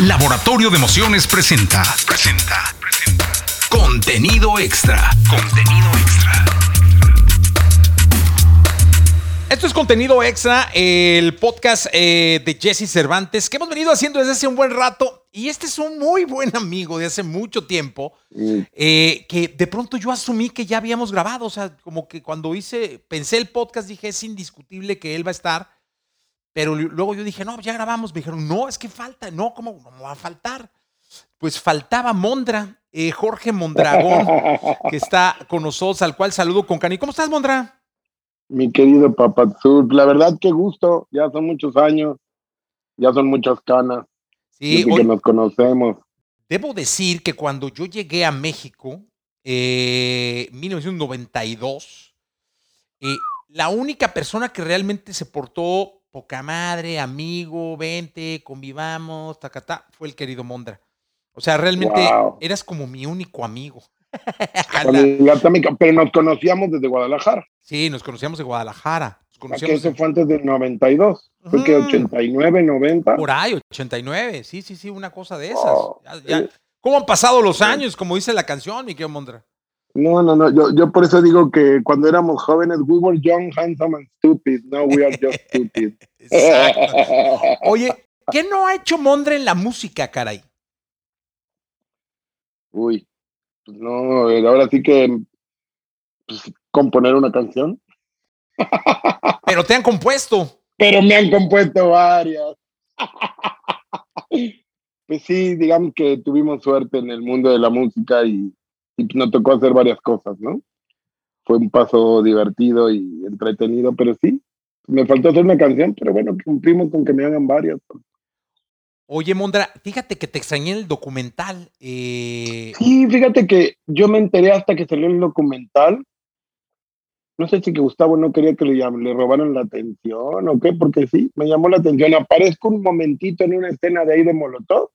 Laboratorio de Emociones presenta. Presenta. Presenta. Contenido extra. Contenido extra. Esto es contenido extra, el podcast eh, de Jesse Cervantes que hemos venido haciendo desde hace un buen rato. Y este es un muy buen amigo de hace mucho tiempo, eh, que de pronto yo asumí que ya habíamos grabado. O sea, como que cuando hice, pensé el podcast, dije, es indiscutible que él va a estar. Pero luego yo dije, no, ya grabamos. Me dijeron, no, es que falta. No, ¿cómo, va a faltar? Pues faltaba Mondra, eh, Jorge Mondragón, que está con nosotros, al cual saludo con cani. ¿Cómo estás, Mondra? Mi querido Papazur, la verdad qué gusto, ya son muchos años, ya son muchas canas. Sí, que nos conocemos. Debo decir que cuando yo llegué a México, eh, 1992, eh, la única persona que realmente se portó poca madre, amigo, vente, convivamos, tacatá, fue el querido Mondra. O sea, realmente eras como mi único amigo. Pero nos conocíamos desde Guadalajara. Sí, nos conocíamos de Guadalajara. Nos eso fue antes del 92. Fue que 89, 90. Por ahí, 89. Sí, sí, sí, una cosa de esas. ¿Cómo han pasado los años? Como dice la canción, mi querido Mondra. No, no, no. Yo, yo por eso digo que cuando éramos jóvenes, we were young, handsome and stupid. No, we are just stupid. Oye, ¿qué no ha hecho Mondre en la música, caray? Uy, pues no, ahora sí que pues, componer una canción. Pero te han compuesto. Pero me han compuesto varias. Pues sí, digamos que tuvimos suerte en el mundo de la música y nos tocó hacer varias cosas, ¿no? Fue un paso divertido y entretenido, pero sí, me faltó hacer una canción, pero bueno, cumplimos con que me hagan varias. Oye, Mondra, fíjate que te extrañé en el documental. Eh, sí, fíjate que yo me enteré hasta que salió el documental. No sé si que Gustavo no quería que le, le robaran la atención o qué, porque sí, me llamó la atención. Aparezco un momentito en una escena de ahí de Molotov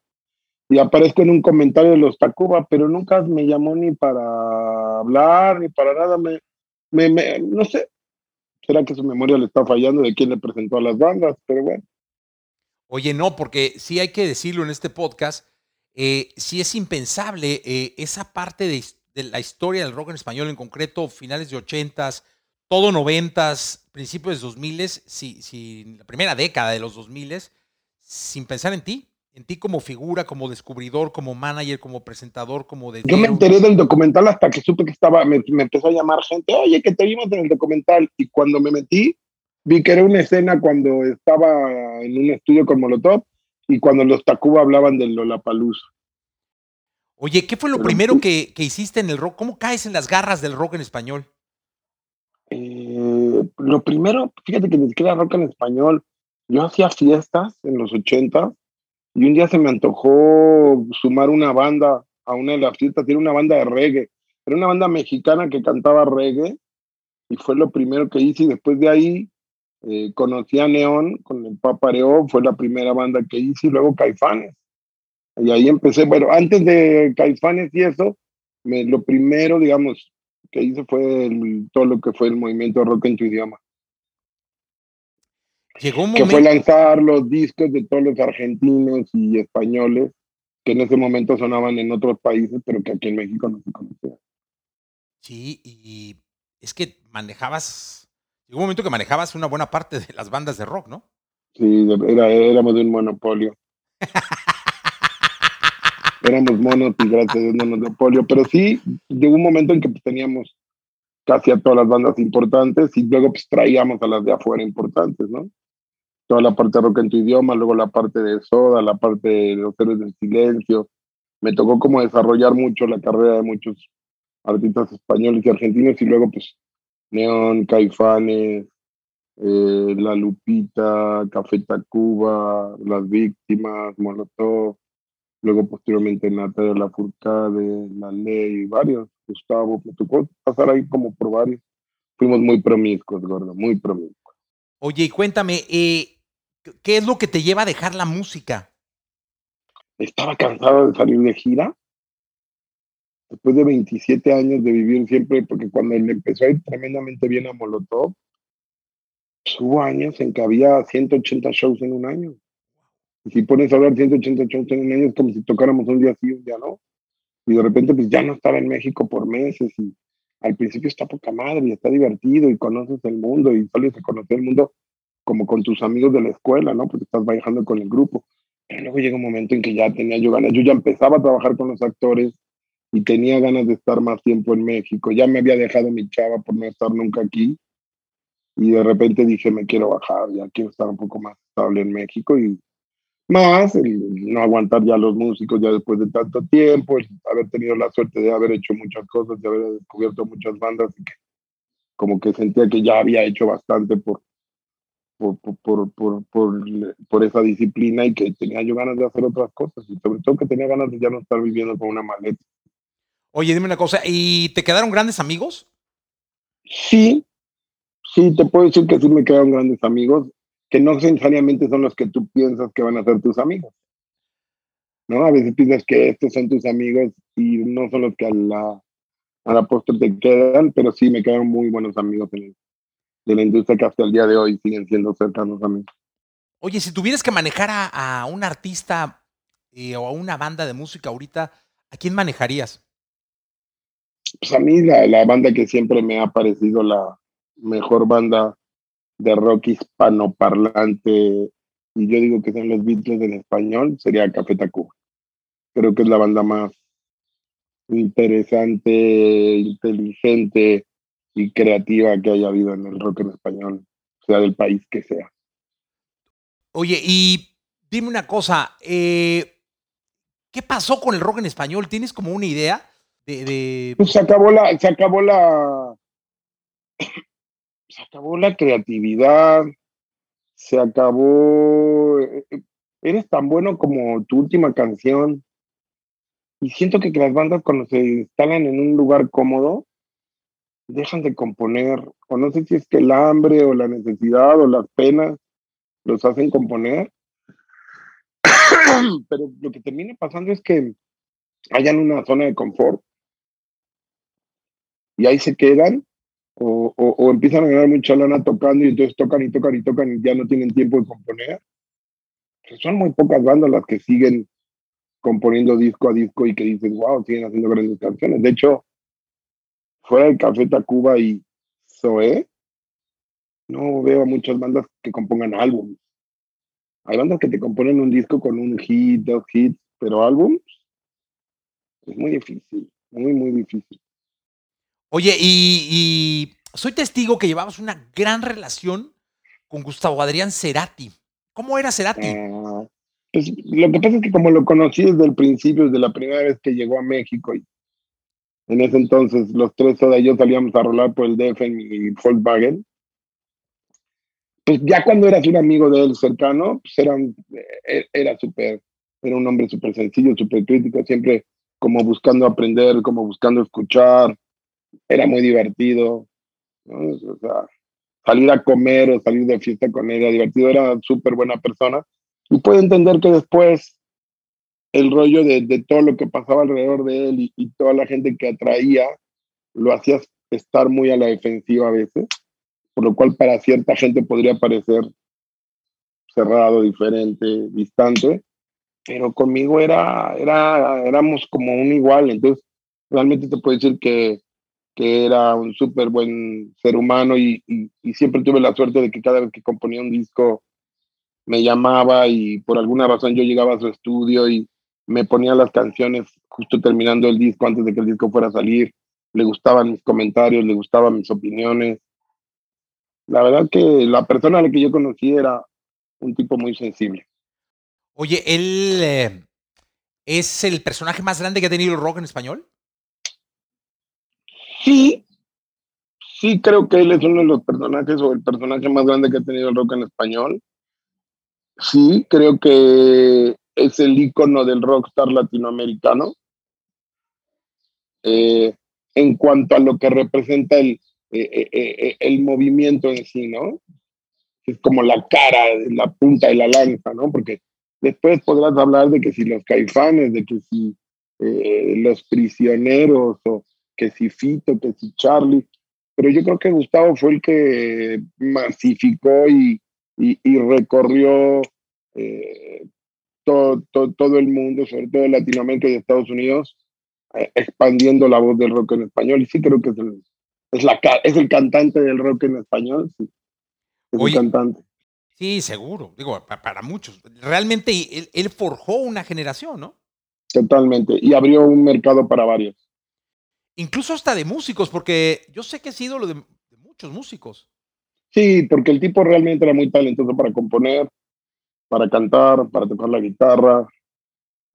y aparezco en un comentario de los Tacuba, pero nunca me llamó ni para hablar, ni para nada. Me, me, no sé, será que su memoria le está fallando de quién le presentó a las bandas, pero bueno. Oye, no, porque sí hay que decirlo en este podcast, eh, sí es impensable eh, esa parte de, la historia del rock en español, en concreto finales de ochentas, todo noventas, principios de dos miles, si, si, la primera década de los dos miles, sin pensar en ti en ti como figura, como descubridor, como manager, como presentador, como de... Yo me enteré del documental hasta que supe que estaba, me, empezó a llamar gente, oye, que te vimos en el documental. Y cuando me metí, vi que era una escena cuando estaba en un estudio con Molotov y cuando los Tacuba hablaban del Lollapalooza. Oye, ¿qué fue lo primero que, hiciste en el rock? ¿Cómo caes en las garras del rock en español? Eh, lo primero, fíjate que ni siquiera rock en español. Yo hacía fiestas en los 80 y un día se me antojó sumar una banda a una de las fiestas, tiene una banda de reggae. Era una banda mexicana que cantaba reggae y fue lo primero que hice. Y después de ahí eh, conocí a Neón con el Papareo, fue la primera banda que hice y luego Caifanes. Y ahí empecé, bueno, antes de Caifanes y eso, me, lo primero, digamos, que hice fue todo lo que fue el movimiento rock en tu idioma. Que fue lanzar los discos de todos los argentinos y españoles que en ese momento sonaban en otros países, pero que aquí en México no se conocían. Sí, y es que manejabas, llegó un momento que manejabas una buena parte de las bandas de rock, ¿no? Sí, era, éramos de un monopolio. éramos monos y gracias a Dios no monopolio, pero sí, llegó un momento en que pues, teníamos casi a todas las bandas importantes y luego pues traíamos a las de afuera importantes, ¿no? Toda la parte de rock en tu idioma, luego la parte de Soda, la parte de los héroes del silencio. Me tocó como desarrollar mucho la carrera de muchos artistas españoles y argentinos y luego pues Neon, Caifanes, eh, La Lupita, Café Tacuba, Las Víctimas, Molotov, luego posteriormente Natalia Lafourcade, La Ley, varios, Gustavo, me tocó pasar ahí como por varios. Fuimos muy promiscuos, gordo, muy promiscuos. Oye, y cuéntame, eh, ¿Qué es lo que te lleva a dejar la música? Estaba cansado de salir de gira. Después de 27 años de vivir siempre, porque cuando le empezó a ir tremendamente bien a Molotov, hubo años en que había 180 shows en un año. Y si pones a hablar 188 años, como si tocáramos un día sí, un día no. Y de repente, pues ya no estaba en México por meses y al principio está poca madre y está divertido y conoces el mundo y sales a conocer el mundo como con tus amigos de la escuela, ¿no? Porque estás viajando con el grupo. Pero luego llega un momento en que ya tenía yo ganas. Yo ya empezaba a trabajar con los actores y tenía ganas de estar más tiempo en México. Ya me había dejado mi chava por no estar nunca aquí. Y de repente dije, me quiero bajar, ya quiero estar un poco más estable en México y más el no aguantar ya los músicos ya después de tanto tiempo, el haber tenido la suerte de haber hecho muchas cosas, de haber descubierto muchas bandas y que como que sentía que ya había hecho bastante por, por, por, por, por, por esa disciplina y que tenía yo ganas de hacer otras cosas y sobre todo que tenía ganas de ya no estar viviendo con una maleta. Oye, dime una cosa, ¿y te quedaron grandes amigos? Sí, sí, te puedo decir que sí me quedaron grandes amigos que no necesariamente son los que tú piensas que van a ser tus amigos. ¿No? A veces piensas que estos son tus amigos y no son los que a la, a la postre te quedan, pero sí me quedaron muy buenos amigos en, de la industria que hasta el día de hoy siguen siendo cercanos a mí. Oye, si tuvieras que manejar a, a un artista eh, o a una banda de música ahorita, ¿a quién manejarías? Pues a mí la, la banda que siempre me ha parecido la mejor banda de rock hispanoparlante, y yo digo que son los Beatles en español, sería Café Tacuba. Creo que es la banda más interesante, inteligente y creativa que haya habido en el rock en español, sea del país que sea. Oye, y dime una cosa, eh, ¿qué pasó con el rock en español? ¿Tienes como una idea de...? de... Pues se acabó la, se acabó la, se acabó la creatividad, se acabó, eh, eres tan bueno como tu última canción. Y siento que, las bandas cuando se instalan en un lugar cómodo, dejan de componer, o no sé si es que el hambre o la necesidad o las penas los hacen componer, pero lo que termina pasando es que hayan una zona de confort y ahí se quedan o, o, empiezan a ganar mucha lana tocando y entonces tocan y tocan y tocan y ya no tienen tiempo de componer. Pues son muy pocas bandas las que siguen componiendo disco a disco y que dices, wow, siguen haciendo grandes canciones. De hecho, fuera de Café Tacuba y Zoé, no veo a muchas bandas que compongan álbumes. Hay bandas que te componen un disco con un hit, dos hits, pero álbums es muy difícil, muy, muy difícil. Oye, y, soy testigo que llevabas una gran relación con Gustavo Adrián Cerati. ¿Cómo era Cerati? Ah, pues lo que pasa es que como lo conocí desde el principio, desde la primera vez que llegó a México, y en ese entonces los tres de ellos salíamos a rolar por el DF en mi Volkswagen, pues ya cuando eras un amigo de él cercano, pues era, e, era súper, era un hombre súper sencillo, súper crítico, siempre como buscando aprender, como buscando escuchar, era muy divertido. O sea, salir a comer o salir de fiesta con él era divertido, era súper buena persona. Y puede entender que después el rollo de, todo lo que pasaba alrededor de él y, toda la gente que atraía lo hacía estar muy a la defensiva a veces, por lo cual para cierta gente podría parecer cerrado, diferente, distante, pero conmigo era, era, éramos como un igual, entonces realmente te puedo decir que que era un súper buen ser humano y, siempre tuve la suerte de que cada vez que componía un disco me llamaba y por alguna razón yo llegaba a su estudio y me ponía las canciones justo terminando el disco antes de que el disco fuera a salir. Le gustaban mis comentarios, le gustaban mis opiniones. La verdad que la persona a la que yo conocí era un tipo muy sensible. Oye, ¿él eh, es el personaje más grande que ha tenido el rock en español? Sí, sí creo que él es uno de los personajes o el personaje más grande que ha tenido el rock en español. Sí, creo que es el icono del rockstar latinoamericano. Eh, en cuanto a lo que representa el, eh, eh, el movimiento en sí, ¿no? Es como la cara, la punta de la lanza, ¿no? Porque después podrás hablar de que si los caifanes, de que si los prisioneros o que si Fito, que si Charlie, pero yo creo que Gustavo fue el que masificó y, y, recorrió todo, todo, el mundo, sobre todo Latinoamérica y Estados Unidos, eh, expandiendo la voz del rock en español. Y sí creo que es el, es la, es el cantante del rock en español. Sí. Es el cantante. Sí, seguro. Digo, para, muchos. Realmente él, forjó una generación, ¿no? Totalmente. Y abrió un mercado para varios. Incluso hasta de músicos, porque yo sé que ha sido lo de muchos músicos. Sí, porque el tipo realmente era muy talentoso para componer, para cantar, para tocar la guitarra,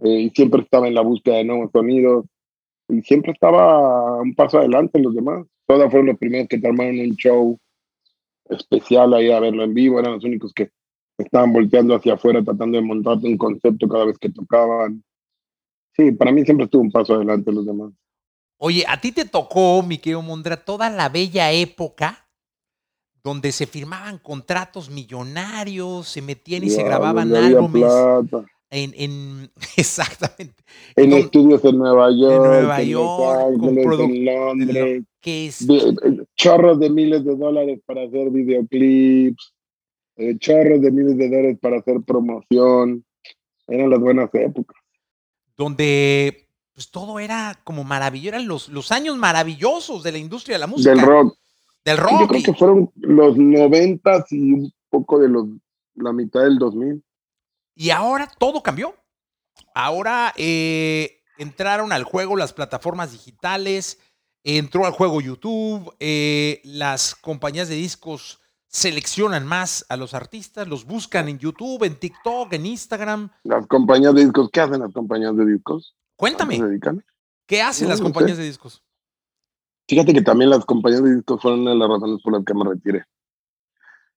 eh, y siempre estaba en la búsqueda de nuevos sonidos, y siempre estaba un paso adelante en los demás. Todas fueron los primeros que te armaron un show especial ahí a verlo en vivo, eran los únicos que estaban volteando hacia afuera tratando de montarte un concepto cada vez que tocaban. Sí, para mí siempre estuvo un paso adelante los demás. Oye, a ti te tocó, mi querido Mondra, toda la bella época donde se firmaban contratos millonarios, se metían y se grababan álbumes. En, en, exactamente. En estudios en Nueva York, en, Nueva York, en Londres. chorros de miles de dólares para hacer videoclips, eh, chorros de miles de dólares para hacer promoción. Eran las buenas épocas. Donde pues todo era como maravilloso, eran los, los años maravillosos de la industria de la música. Del rock. Del rock. Yo creo que fueron los noventas y un poco de los, la mitad del 2000. Y ahora todo cambió. Ahora eh, entraron al juego las plataformas digitales, entró al juego YouTube, eh, las compañías de discos seleccionan más a los artistas, los buscan en YouTube, en TikTok, en Instagram. Las compañías de discos, ¿qué hacen las compañías de discos? Cuéntame. ¿Qué hacen las compañías de discos? Fíjate que también las compañías de discos fueron una de las razones por las que me retiré.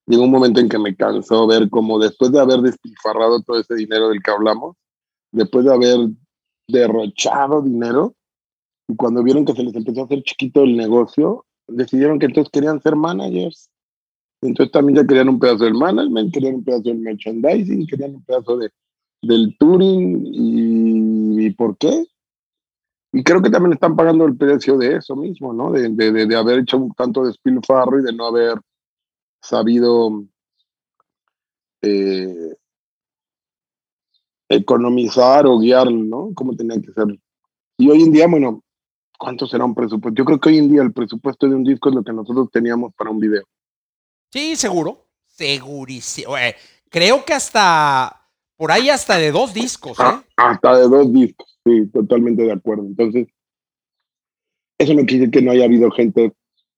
Llegó un momento en que me cansó ver cómo después de haber despilfarrado todo ese dinero del que hablamos, después de haber derrochado dinero, y cuando vieron que se les empezó a hacer chiquito el negocio, decidieron que entonces querían ser managers. Entonces también ya querían un pedazo del management, querían un pedazo del merchandising, querían un pedazo de, del touring. ¿Y, ¿Y por qué? Y creo que también están pagando el precio de eso mismo, ¿no? De, de, de haber hecho un tanto despilfarro y de no haber sabido eh, economizar o guiar, ¿no? Como tenía que ser. Y hoy en día, bueno, ¿cuánto será un presupuesto? Yo creo que hoy en día el presupuesto de un disco es lo que nosotros teníamos para un video. Sí, seguro. Segurísimo. Eh, creo que hasta por ahí hasta de dos discos, ¿eh? Ah, hasta de dos discos, sí, totalmente de acuerdo. Entonces, eso no quiere decir que no haya habido gente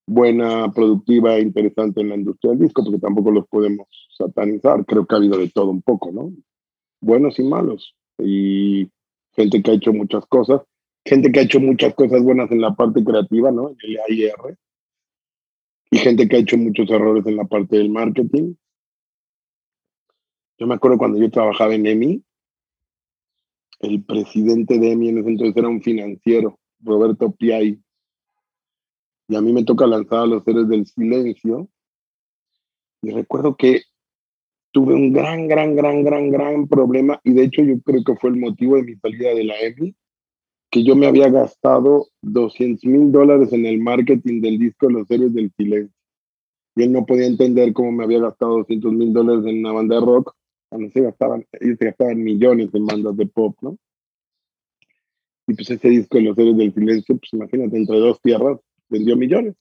buena, productiva interesante en la industria del disco, porque tampoco los podemos satanizar. Creo que ha habido de todo un poco, ¿no? Buenos y malos. Y gente que ha hecho muchas cosas, gente que ha hecho muchas cosas buenas en la parte creativa, ¿no? En el AIR. Y gente que ha hecho muchos errores en la parte del marketing. Yo me acuerdo cuando yo trabajaba en EMI, el presidente de EMI en ese entonces era un financiero, Roberto Piay. Y a mí me toca lanzar a los seres del silencio. Y recuerdo que tuve un gran, gran, gran, gran, gran problema. Y de hecho yo creo que fue el motivo de mi salida de la EMI, que yo me había gastado 200 mil dólares en el marketing del disco Los Seres del Silencio. Y él no podía entender cómo me había gastado 200 mil dólares en una banda de rock se gastaban, ellos se gastaban millones en bandas de pop, ¿no? Y pues ese disco de Los Héroes del Silencio, pues imagínate, entre dos tierras vendió millones.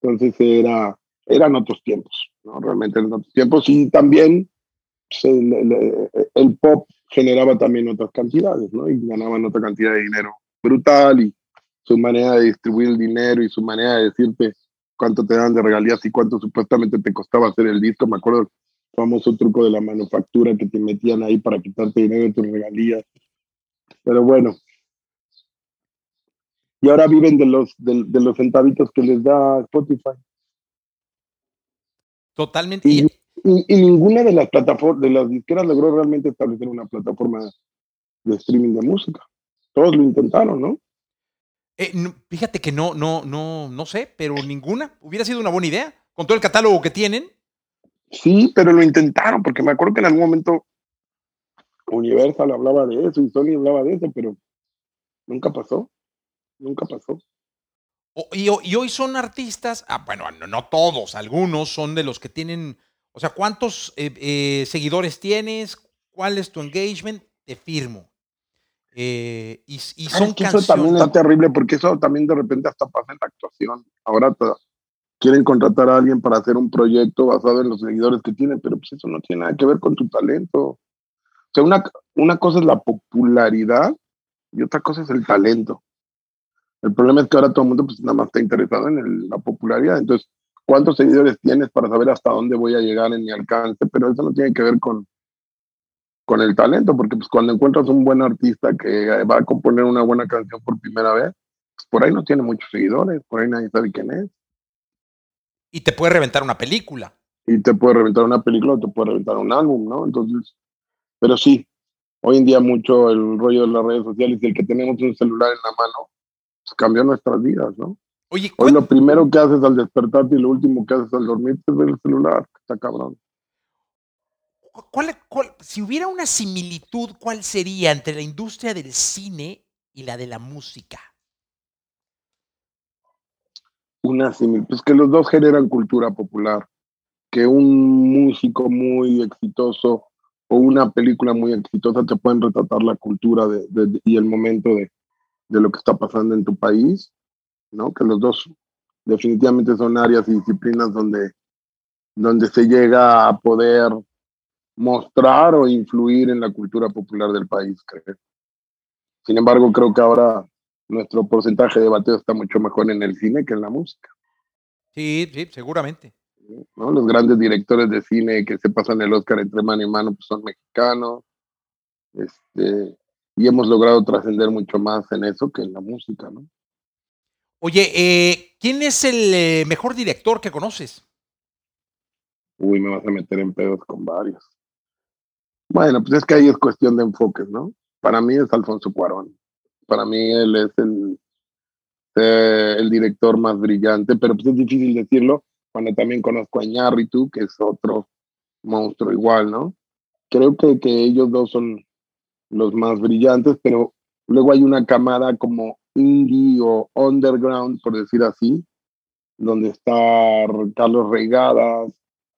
Entonces era, eran otros tiempos, ¿no? Realmente eran otros tiempos y también pues, el, pop generaba también otras cantidades, ¿no? Y ganaban otra cantidad de dinero brutal y su manera de distribuir el dinero y su manera de decirte cuánto te dan de regalías y cuánto supuestamente te costaba hacer el disco. Me acuerdo famoso truco de la manufactura que te metían ahí para quitarte dinero de tus regalías. Pero bueno. Y ahora viven de los, de, los centavitos que les da Spotify. Totalmente. Y, ninguna de las plataformas, de las disqueras logró realmente establecer una plataforma de streaming de música. Todos lo intentaron, ¿no? Eh, fíjate que no, no, no, no sé, pero ninguna hubiera sido una buena idea. Con todo el catálogo que tienen, Sí, pero lo intentaron, porque me acuerdo que en algún momento Universal hablaba de eso y Sony hablaba de eso, pero nunca pasó. Nunca pasó. y, hoy son artistas, ah, bueno, no, todos, algunos son de los que tienen, o sea, ¿cuántos eh, eh, seguidores tienes? cuál es tu engagement, te firmo. Eh, y, son que Eso también es terrible porque eso también de repente hasta pasa en la actuación. Ahora quieren contratar a alguien para hacer un proyecto basado en los seguidores que tienen, pero pues eso no tiene nada que ver con tu talento. O sea, una, una cosa es la popularidad y otra cosa es el talento. El problema es que ahora todo el mundo pues nada más está interesado en la popularidad. Entonces, ¿cuántos seguidores tienes para saber hasta dónde voy a llegar en mi alcance? Pero eso no tiene que ver con, con el talento, porque pues cuando encuentras un buen artista que va a componer una buena canción por primera vez, pues por ahí no tiene muchos seguidores, por ahí nadie sabe quién es. Y te puede reventar una película. Y te puede reventar una película o te puede reventar un álbum, ¿no? Entonces, pero sí, hoy en día mucho el rollo de las redes sociales y el que tenemos un celular en la mano, pues cambió nuestras vidas, ¿no? Oye, hoy lo primero que haces al despertarte y lo último que haces al dormir es ver el celular, está cabrón. ¿Cuál, si hubiera una similitud, ¿cuál sería entre la industria del cine y la de la música? Una similitud, pues que los dos generan cultura popular, que un músico muy exitoso o una película muy exitosa te pueden retratar la cultura y el momento de, de lo que está pasando en tu país, ¿no? Que los dos definitivamente son áreas y disciplinas donde, donde se llega a poder mostrar o influir en la cultura popular del país, creo. Sin embargo, creo que ahora nuestro porcentaje de bateo está mucho mejor en el cine que en la música. Sí, sí, seguramente. ¿No? Los grandes directores de cine que se pasan el Oscar entre mano y mano pues son mexicanos. Este, y hemos logrado trascender mucho más en eso que en la música, ¿no? Oye, eh, ¿quién es el eh, mejor director que conoces? Uy, me vas a meter en pedos con varios. Bueno, pues es que ahí es cuestión de enfoques, ¿no? Para mí es Alfonso Cuarón. Para mí él es el, eh, el director más brillante, pero pues es difícil decirlo cuando también conozco a Ñarritu, que es otro monstruo igual, ¿no? Creo que, que ellos dos son los más brillantes, pero luego hay una camada como indie o underground, por decir así, donde está Carlos Regadas,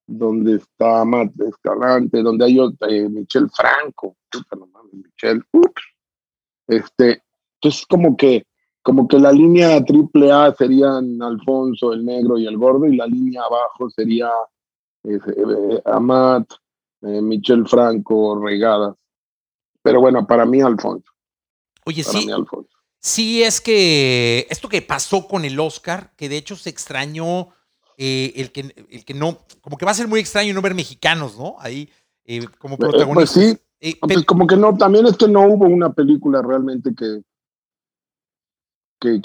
donde está Matt Escalante, donde hay eh, Michelle Franco, Michelle, ups, este, entonces como que como que la línea triple A serían Alfonso, el negro y el gordo, y la línea abajo sería eh, Amat, eh, Michelle Franco, Regadas. Pero bueno, para mí Alfonso. Oye, sí. Sí, es que esto que pasó con el Oscar, que de hecho se extrañó eh, el, que, el que no, como que va a ser muy extraño no ver mexicanos, ¿no? Ahí eh, como pues protagonistas. Pues sí, pues como que no, también es que no hubo una película realmente que, que,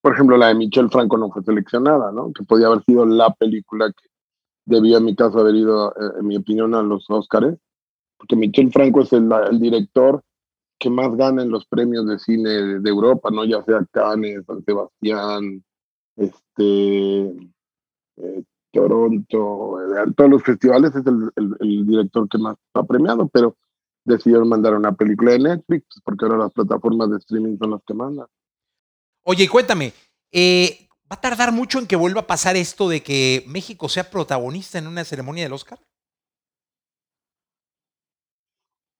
por ejemplo, la de Michelle Franco no fue seleccionada, ¿no? Que podía haber sido la película que debía, en mi caso, haber ido, eh, en mi opinión, a los Oscars, porque Michelle Franco es el, el director que más gana en los premios de cine de, Europa, ¿no? Ya sea Cannes, San Sebastián, este, eh, Toronto, eh, todos los festivales es el, director que más ha premiado, pero decidieron mandar una película de Netflix porque ahora las plataformas de streaming son las que mandan. Oye, cuéntame, eh, ¿va a tardar mucho en que vuelva a pasar esto de que México sea protagonista en una ceremonia del Oscar?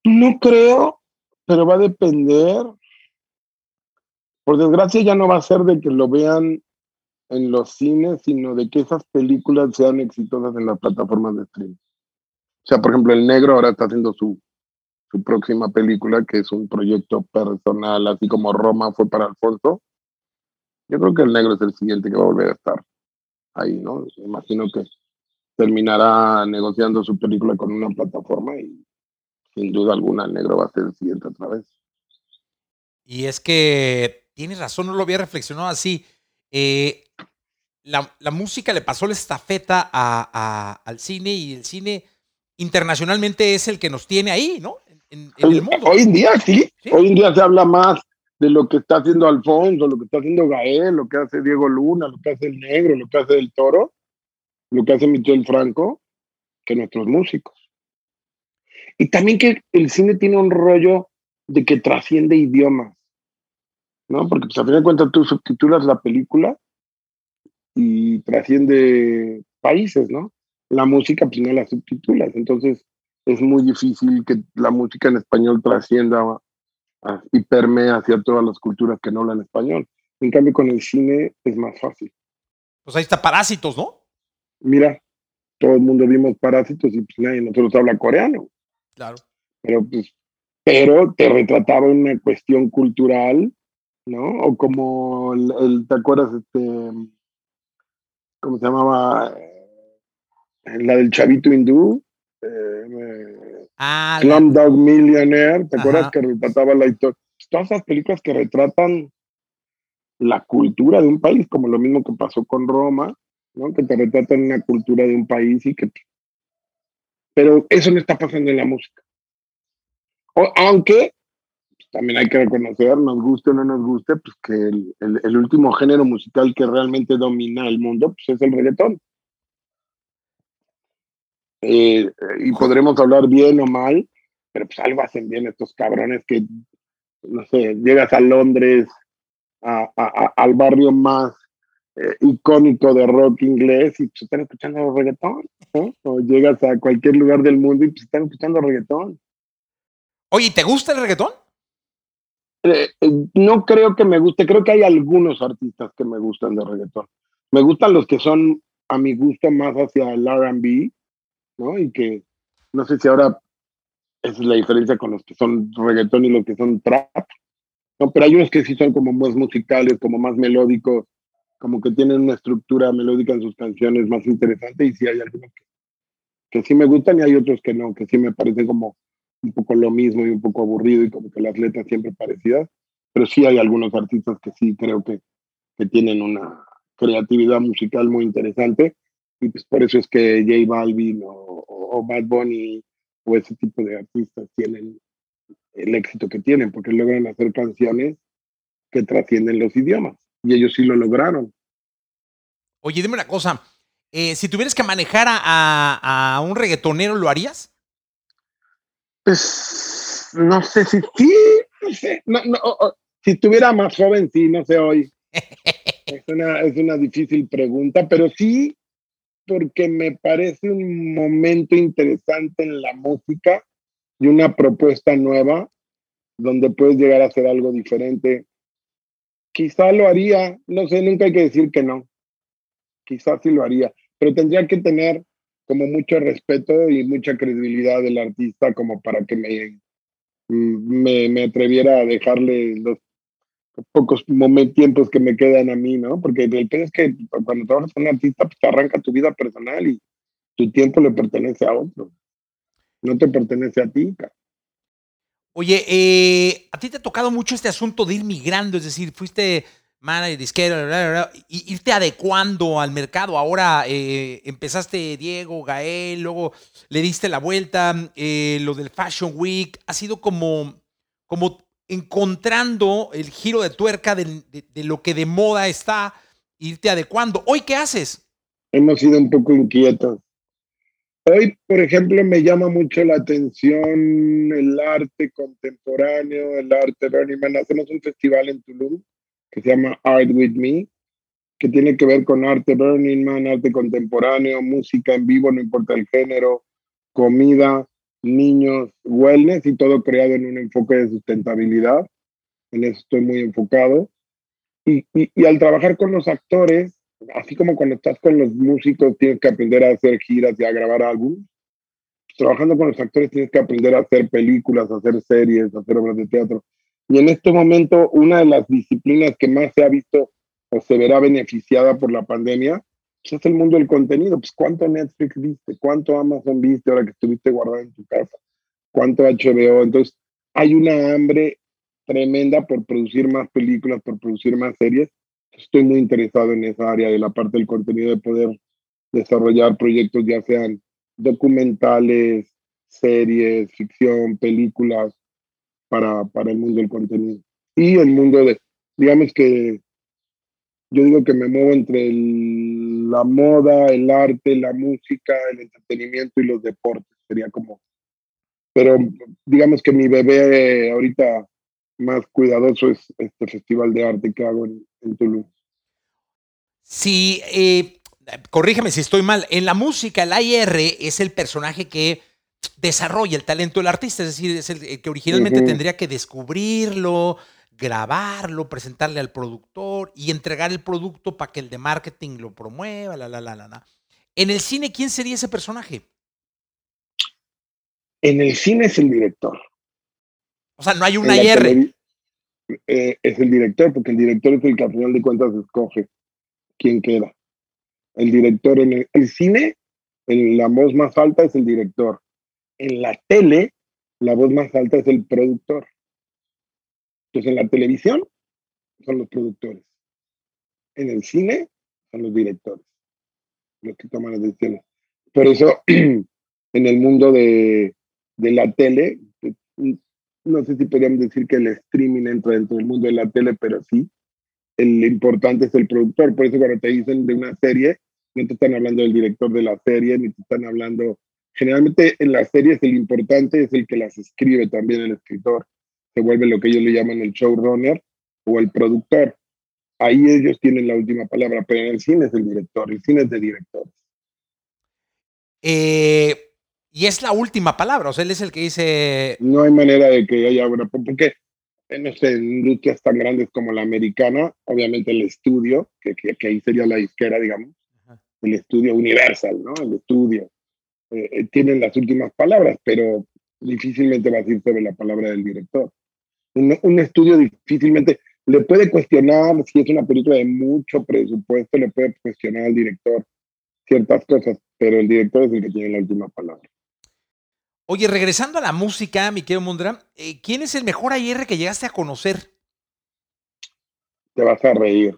No creo, pero va a depender. Por desgracia ya no va a ser de que lo vean en los cines, sino de que esas películas sean exitosas en las plataformas de streaming. O sea, por ejemplo, El Negro ahora está haciendo su, su próxima película, que es un proyecto personal, así como Roma fue para Alfonso. Yo creo que El Negro es el siguiente que va a volver a estar ahí, ¿no? Imagino que terminará negociando su película con una plataforma y sin duda alguna el negro va a ser el siguiente otra vez. Y es que tienes razón, no lo había reflexionado así. Eh, la, música le pasó la estafeta al cine y el cine internacionalmente es el que nos tiene ahí, ¿no? En, el mundo. Hoy en día sí. hoy en día se habla más de lo que está haciendo Alfonso, lo que está haciendo Gael, lo que hace Diego Luna, lo que hace el negro, lo que hace el toro, lo que hace Michel Franco, que nuestros músicos. Y también que el cine tiene un rollo de que trasciende idiomas. ¿no? Porque pues, a fin de cuentas tú subtitulas la película y trasciende países, ¿no? La música pues no la subtitulas, entonces es muy difícil que la música en español trascienda y permee hacia todas las culturas que no hablan español. En cambio, con el cine es más fácil. Pues ahí está Parásitos, ¿no? Mira, todo el mundo vimos Parásitos y pues nadie de nosotros habla coreano. Claro. Pero pues, pero te retrataba una cuestión cultural, ¿no? O como el, ¿te acuerdas este ¿cómo se llamaba? La del chavito hindú. Eh, ah, Dog Millionaire, ¿te acuerdas que retrataba la historia? Todas esas películas que retratan la cultura de un país, como lo mismo que pasó con Roma, ¿no? que te retratan una cultura de un país y que... Pero eso no está pasando en la música. aunque pues, también hay que reconocer, nos guste o no nos guste, pues que el, el, último género musical que realmente domina el mundo pues es el reggaetón. Eh, y podremos hablar bien o mal, pero pues algo hacen bien estos cabrones que, no sé, llegas a Londres, al barrio más eh, icónico de rock inglés y pues están escuchando reggaetón, O llegas a cualquier lugar del mundo y pues están escuchando reggaetón. Oye, ¿te gusta el reggaetón? Eh, no creo que me guste, creo que hay algunos artistas que me gustan de reggaetón. Me gustan los que son a mi gusto más hacia el RB, ¿no? Y que no sé si ahora esa es la diferencia con los que son reggaetón y los que son trap, ¿no? Pero hay unos que sí son como más musicales, como más melódicos, como que tienen una estructura melódica en sus canciones más interesante y sí hay algunos que, sí me gustan y hay otros que no, que sí me parecen como un poco lo mismo y un poco aburrido y como que las letras siempre parecidas, pero sí hay algunos artistas que sí creo que, que tienen una creatividad musical muy interesante y pues por eso es que J Balvin o, o Bad Bunny o ese tipo de artistas tienen el éxito que tienen, porque logran hacer canciones que trascienden los idiomas y ellos sí lo lograron. Oye, dime una cosa, eh, si tuvieras que manejar a, un reggaetonero, ¿lo harías? Pues no sé si sí, no sé, si estuviera más joven, sí, no sé hoy. es, una, es una difícil pregunta, pero sí, porque me parece un momento interesante en la música y una propuesta nueva donde puedes llegar a hacer algo diferente quizá lo haría, no sé, nunca hay que decir que no. Quizás sí lo haría, pero tendría que tener como mucho respeto y mucha credibilidad del artista como para que me, me, me atreviera a dejarle los pocos momentos, tiempos que me quedan a mí, ¿no? Porque el peor es que cuando trabajas con un artista, pues te arranca tu vida personal y tu tiempo le pertenece a otro. No te pertenece a ti, cara. Oye, eh, a ti te ha tocado mucho este asunto de ir migrando, es decir, fuiste manager, disquero, bla, y irte adecuando al mercado. Ahora eh, empezaste Diego, Gael, luego le diste la vuelta, eh, lo del Fashion Week, ha sido como, como encontrando el giro de tuerca de, lo que de moda está, irte adecuando. ¿Hoy qué haces? Hemos sido un poco inquietos. Hoy, por ejemplo, me llama mucho la atención el arte contemporáneo, el arte Burning Man. Hacemos un festival en Tulum que se llama Art With Me, que tiene que ver con arte Burning Man, arte contemporáneo, música en vivo, no importa el género, comida, niños, wellness y todo creado en un enfoque de sustentabilidad. En eso estoy muy enfocado. Y, y, al trabajar con los actores, así como cuando estás con los músicos tienes que aprender a hacer giras y a grabar álbumes, trabajando con los actores tienes que aprender a hacer películas, a hacer series, a hacer obras de teatro. Y en este momento, una de las disciplinas que más se ha visto o se verá beneficiada por la pandemia pues, es el mundo del contenido. Pues, ¿cuánto Netflix viste? ¿Cuánto Amazon viste ahora que estuviste guardado en tu casa? ¿Cuánto HBO? Entonces, hay una hambre tremenda por producir más películas, por producir más series estoy muy interesado en esa área de la parte del contenido, de poder desarrollar proyectos, ya sean documentales, series, ficción, películas, para, para el mundo del contenido. Y el mundo de, digamos que yo digo que me muevo entre la moda, el arte, la música, el entretenimiento y los deportes. Sería como, pero digamos que mi bebé ahorita más cuidadoso es este festival de arte que hago en, en Toulouse. Sí, eh, corrígeme si estoy mal. En la música, el AIR es el personaje que desarrolla el talento del artista, es decir, es el, que originalmente tendría que descubrirlo, grabarlo, presentarle al productor y entregar el producto para que el de marketing lo promueva, la, la, la, la, la. En el cine, ¿quién sería ese personaje? En el cine es el director. O sea, no hay una IR. Eh, es el director, porque el director es el que al final de cuentas escoge quién queda. El director en el, cine, la voz más alta es el director. En la tele, la voz más alta es el productor. Entonces, en la televisión son los productores. En el cine son los directores, los que toman las decisiones. Por eso, en el mundo de, de la tele, no sé si podríamos decir que el streaming entra dentro del mundo de la tele, pero sí, el importante es el productor. Por eso cuando te dicen de una serie, no te están hablando del director de la serie, ni te están hablando... Generalmente en las series el importante es el que las escribe también el escritor. Se vuelve lo que ellos le llaman el showrunner o el productor. Ahí ellos tienen la última palabra, pero en el cine es el director, el cine es de directores. Eh, y es la última palabra, o sea, él es el que dice... No hay manera de que haya una... Porque, eh, no sé, en industrias tan grandes como la americana, obviamente el estudio, que, que, ahí sería la disquera, digamos, el estudio Universal, ¿no? El estudio. Eh, tienen las últimas palabras, pero difícilmente va a decir sobre la palabra del director. Un, un, estudio difícilmente le puede cuestionar si es una película de mucho presupuesto, le puede cuestionar al director ciertas cosas, pero el director es el que tiene la última palabra. Oye, regresando a la música, mi querido Mundra, eh, ¿quién es el mejor AR que llegaste a conocer? Te vas a reír.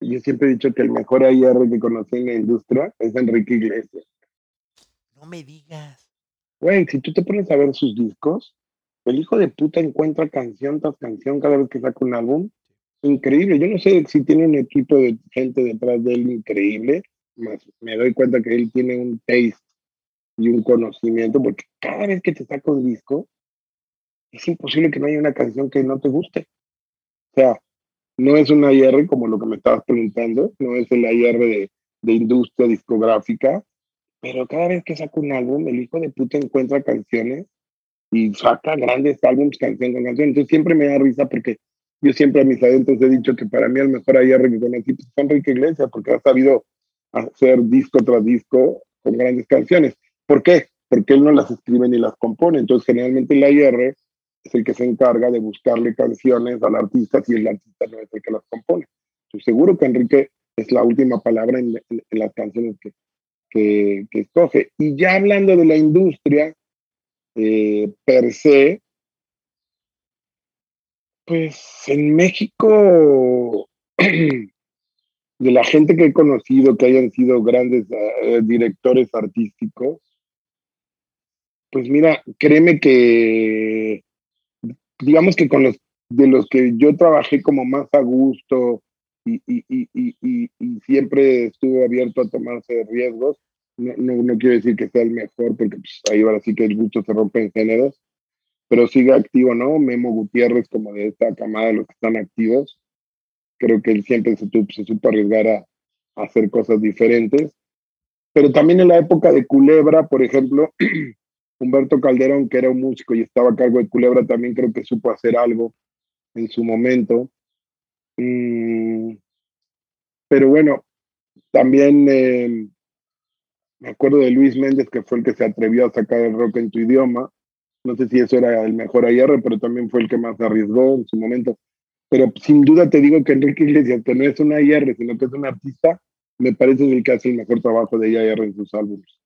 Yo siempre he dicho que el mejor AR que conocí en la industria es Enrique Iglesias. No me digas. Güey, si tú te pones a ver sus discos, el hijo de puta encuentra canción tras canción cada vez que saca un álbum. Increíble. Yo no sé si tiene un equipo de gente detrás de él increíble, más me doy cuenta que él tiene un taste y un conocimiento, porque cada vez que te saca un disco, es imposible que no haya una canción que no te guste. O sea, no es una IR como lo que me estabas preguntando, no es el IR de industria discográfica, pero cada vez que saca un álbum, el hijo de puta encuentra canciones y saca grandes álbumes canción con canción. Entonces siempre me da risa porque yo siempre a mis adentros he dicho que para mí el mejor que conocí pues, es Enrique Iglesias, porque ha sabido hacer disco tras disco con grandes canciones. ¿Por qué? Porque él no las escribe ni las compone. Entonces, generalmente el IR es el que se encarga de buscarle canciones al artista si el artista no es el que las compone. Estoy seguro que Enrique es la última palabra en, las canciones que, que, escoge. Y ya hablando de la industria eh, per se, pues en México, de la gente que he conocido que hayan sido grandes eh, directores artísticos, pues mira, créeme que, digamos que con los de los que yo trabajé como más a gusto y, siempre estuve abierto a tomarse riesgos, no, no, quiero decir que sea el mejor, porque pues, ahí ahora sí que el gusto se rompe en géneros, pero sigue activo, ¿no? Memo Gutiérrez, como de esta camada de los que están activos, creo que él siempre se, se supo arriesgar a, a hacer cosas diferentes. Pero también en la época de Culebra, por ejemplo, Humberto Calderón, que era un músico y estaba a cargo de Culebra, también creo que supo hacer algo en su momento. Mm, pero bueno, también eh, me acuerdo de Luis Méndez, que fue el que se atrevió a sacar el rock en tu idioma. No sé si eso era el mejor AR, pero también fue el que más arriesgó en su momento. Pero sin duda te digo que Enrique Iglesias, que no es un AR, sino que es un artista, me parece el que hace el mejor trabajo de AR en sus álbumes.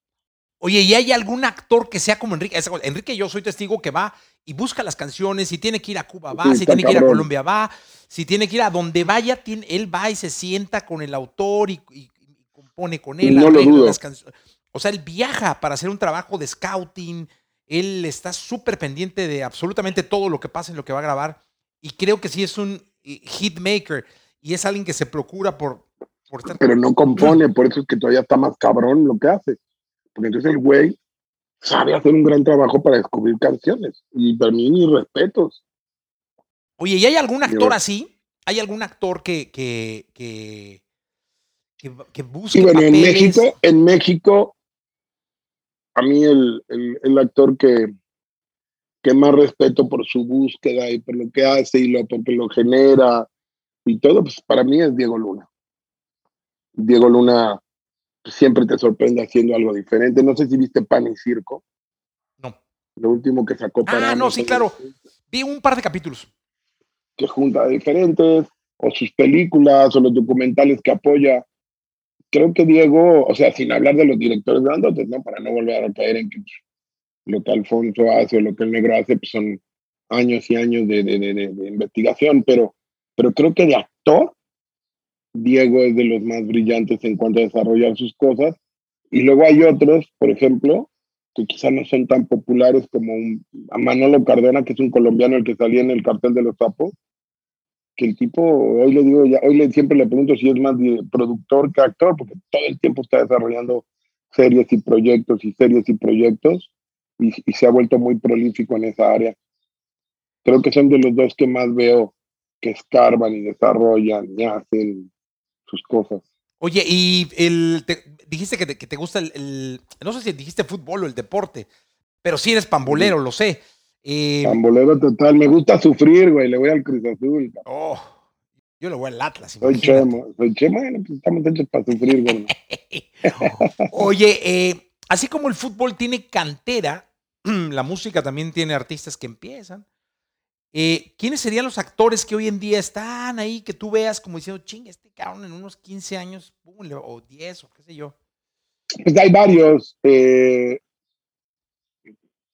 Oye, ¿y hay algún actor que sea como Enrique? Enrique, yo soy testigo que va y busca las canciones, si tiene que ir a Cuba va, si tiene que ir a Colombia va, si tiene que ir a donde vaya, él va y se sienta con el autor y, compone con él, no las canciones. O sea, él viaja para hacer un trabajo de scouting, él está súper pendiente de absolutamente todo lo que pasa en lo que va a grabar y creo que sí es un eh, hitmaker y es alguien que se procura por, por estar... Pero no compone, por eso es que todavía está más cabrón lo que hace. Porque entonces el güey sabe hacer un gran trabajo para descubrir canciones. Y para mí, mis respetos. Oye, ¿y hay algún actor así? ¿Hay algún actor que, que, que, que, busque Sí, bueno, en México, en México, a mí el, el, actor que, que más respeto por su búsqueda y por lo que hace y lo, porque lo genera y todo, pues para mí es Diego Luna. Diego Luna siempre te sorprende haciendo algo diferente. No sé si viste Pan y Circo. No. Lo último que sacó para. Ah, no, sí, claro. Vi un par de capítulos. Que junta diferentes, o sus películas, o los documentales que apoya. Creo que Diego, o sea, sin hablar de los directores grandotes, ¿no? Para no volver a caer en que pues, lo que Alfonso hace o lo que el negro hace, pues son años y años de, de, de, de investigación, pero, pero creo que de actor Diego es de los más brillantes en cuanto a desarrollar sus cosas. Y luego hay otros, por ejemplo, que quizás no son tan populares como a Manolo Cardona, que es un colombiano el que salía en el cartel de los sapos, que el tipo, hoy le digo, hoy le, siempre le pregunto si es más productor que actor, porque todo el tiempo está desarrollando series y proyectos y series y proyectos, y se ha vuelto muy prolífico en esa área. Creo que son de los dos que más veo que escarban y desarrollan y hacen sus cosas. Oye, y el, dijiste que te, gusta el, no sé si dijiste fútbol o el deporte, pero sí eres pambolero, lo sé. Eh, pambolero total, me gusta sufrir, güey, le voy al Cruz Azul. Oh, yo le voy al Atlas. Soy chemo, soy chemo, pues estamos hechos para sufrir, güey. Oye, eh, así como el fútbol tiene cantera, la música también tiene artistas que empiezan. Eh, ¿Quiénes serían los actores que hoy en día están ahí, que tú veas como diciendo, ching, este cabrón en unos 15 años, o 10, o qué sé yo? Pues hay varios, eh,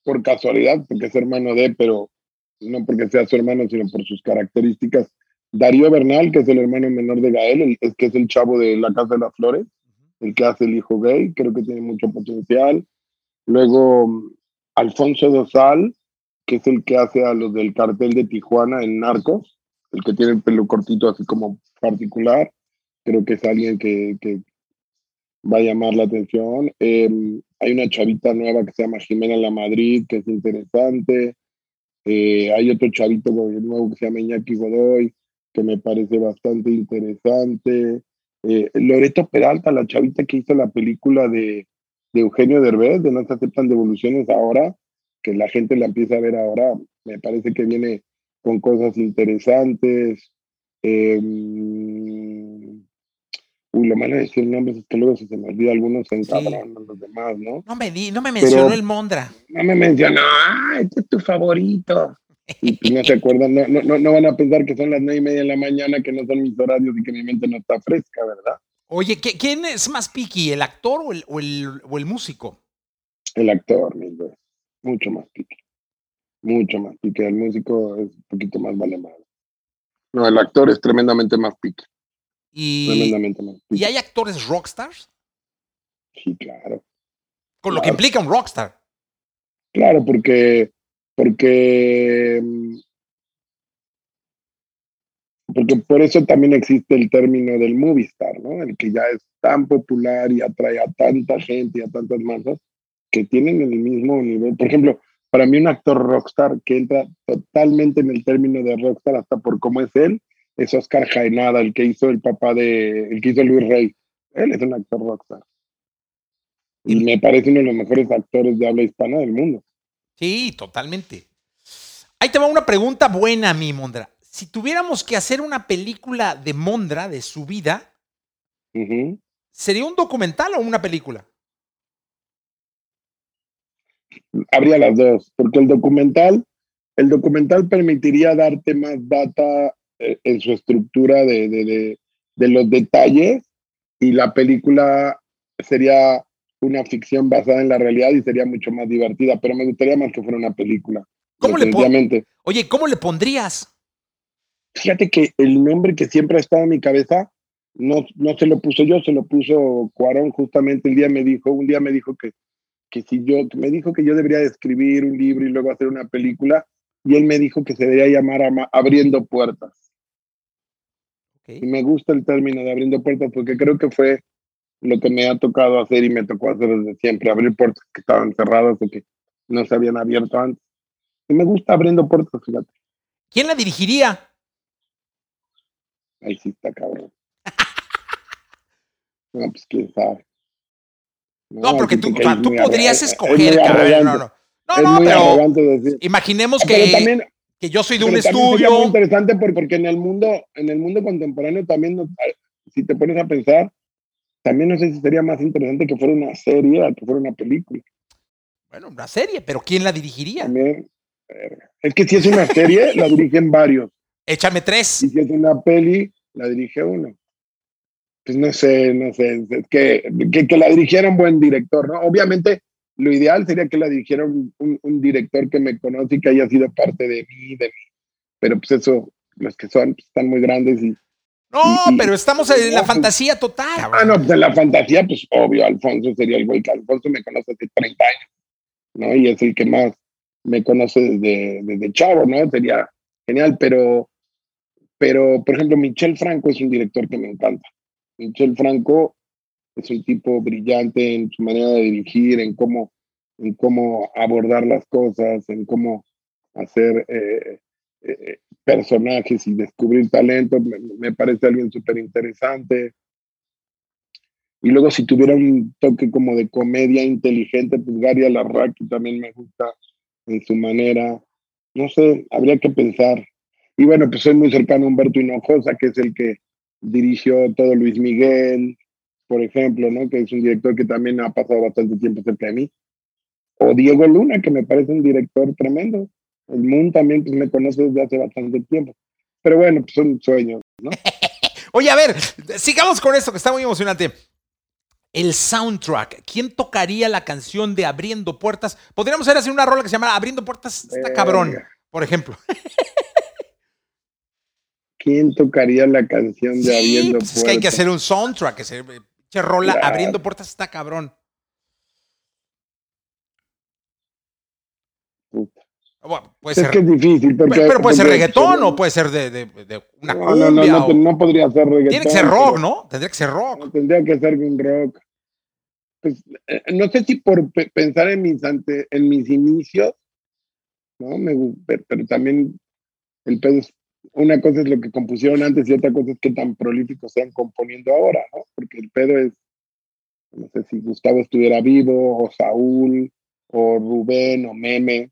por casualidad, porque es hermano de, pero no porque sea su hermano, sino por sus características. Darío Bernal, que es el hermano menor de Gael, el, que es el chavo de La Casa de las Flores, el que hace el hijo gay, creo que tiene mucho potencial. Luego, Alfonso Dosal, que es el que hace a los del cartel de Tijuana en Narcos, el que tiene el pelo cortito así como particular. Creo que es alguien que, que va a llamar la atención. Em, hay una chavita nueva que se llama Jimena La Madrid, que es interesante. Eh, hay otro chavito nuevo que se llama Iñaki Godoy, que me parece bastante interesante. Eh, Loreto Peralta, la chavita que hizo la película de, de Eugenio Derbez, de No se aceptan devoluciones ahora, que la gente la empieza a ver ahora, me parece que viene con cosas interesantes. Em, uy, lo malo de decir nombres es que luego se me olvida algunos en sí. los demás, ¿no? No me, di, no me mencionó el Mondra. No me mencionó, ah, este es tu favorito. Y, no se acuerdan, no, no, no, van a pensar que son las nueve y media de la mañana, que no son mis horarios y que mi mente no está fresca, ¿verdad? Oye, ¿quién es más piqui, el actor o el, o el, o el músico? El actor, mi mucho más pique. Mucho más pique. El músico es un poquito más vale No, el actor es tremendamente más pique. Y, tremendamente más pique. ¿Y hay actores rockstars? Sí, claro. Con lo que implica un rockstar. Claro, porque, porque, porque por eso también existe el término del movie star, ¿no? El que ya es tan popular y atrae a tanta gente y a tantas masas que tienen el mismo nivel. Por ejemplo, para mí un actor rockstar que entra totalmente en el término de rockstar hasta por cómo es él, es Oscar Jaenada, el que hizo el papá de, el que hizo Luis Rey. Él es un actor rockstar. Y me parece uno de los mejores actores de habla hispana del mundo. Sí, totalmente. Ahí te va una pregunta buena mi Mondra. Si tuviéramos que hacer una película de Mondra, de su vida, ¿sería un documental o una película? Habría las dos, porque el documental, el documental permitiría darte más data eh, en su estructura de, de, de, los detalles y la película sería una ficción basada en la realidad y sería mucho más divertida, pero me gustaría más que fuera una película. ¿Cómo le Oye, ¿cómo le pondrías? Fíjate que el nombre que siempre ha estado en mi cabeza no, no se lo puso yo, se lo puso Cuarón justamente el día me dijo, un día me dijo que que si yo, me dijo que yo debería escribir un libro y luego hacer una película, y él me dijo que se debería llamar Abriendo Puertas. Y me gusta el término de abriendo puertas porque creo que fue lo que me ha tocado hacer y me tocó hacer desde siempre, abrir puertas que estaban cerradas o que no se habían abierto antes. Y me gusta abriendo puertas, fíjate. ¿Quién la dirigiría? Ahí sí está cabrón. no, pues quién sabe. No, porque tú, tú podrías escoger, cabrón. No, no. No, no, pero imaginemos que, que yo soy de un estudio. muy interesante porque en el mundo, en el mundo contemporáneo también, si te pones a pensar, también no sé si sería más interesante que fuera una serie a que fuera una película. Bueno, una serie, pero ¿quién la dirigiría? es que si es una serie, la dirigen varios. Échame tres. Y si es una peli, la dirige uno. Pues no sé, no sé, que, que, la dirigiera un buen director, ¿no? Obviamente, lo ideal sería que la dirigiera un, un, director que me conoce y que haya sido parte de mí, de mí. Pero pues eso, los que son, pues, están muy grandes y... No, pero estamos en la fantasía total. Ah, no, pues en la fantasía, pues obvio, Alfonso sería el güey que Alfonso me conoce hace 30 años. ¿no? Y es el que más me conoce desde, desde chavo, ¿no? Sería genial, pero, pero, por ejemplo, Michel Franco es un director que me encanta. Michel Franco es un tipo brillante en su manera de dirigir, en cómo, en cómo abordar las cosas, en cómo hacer eh, eh, personajes y descubrir talento. Me, parece alguien súper interesante. Y luego si tuviera un toque como de comedia inteligente, pues Gary Alarraqui también me gusta en su manera. No sé, habría que pensar. Y bueno, pues soy muy cercano a Humberto Hinojosa, que es el que dirigió todo Luis Miguel, por ejemplo, ¿no? Que es un director que también ha pasado bastante tiempo cerca de mí. O Diego Luna, que me parece un director tremendo. El Moon también pues, me conoce desde hace bastante tiempo. Pero bueno, pues son sueños, ¿no? Oye, a ver, sigamos con esto que está muy emocionante el soundtrack. ¿Quién tocaría la canción de Abriendo Puertas? Podríamos hacer así una rola que se llama Abriendo Puertas está cabrón, por ejemplo. ¿Quién tocaría la canción de Abriendo Puertas? Es que hay que hacer un soundtrack, que se rola Abriendo Puertas está cabrón. puede ser, es que es difícil. pero puede ser reggaetón o puede ser de, una cumbia. No, no, no, podría ser reggaetón. Tiene que ser rock, ¿no? Tendría que ser rock. tendría que ser un rock. Pues, eh, no sé si por pensar en mis, ante, en mis inicios, ¿no? Me, pero, pero, también el pedo es, una cosa es lo que compusieron antes y otra cosa es qué tan prolíficos sean componiendo ahora, ¿no? Porque el pedo es, no sé si Gustavo estuviera vivo, o Saúl, o Rubén, o Meme,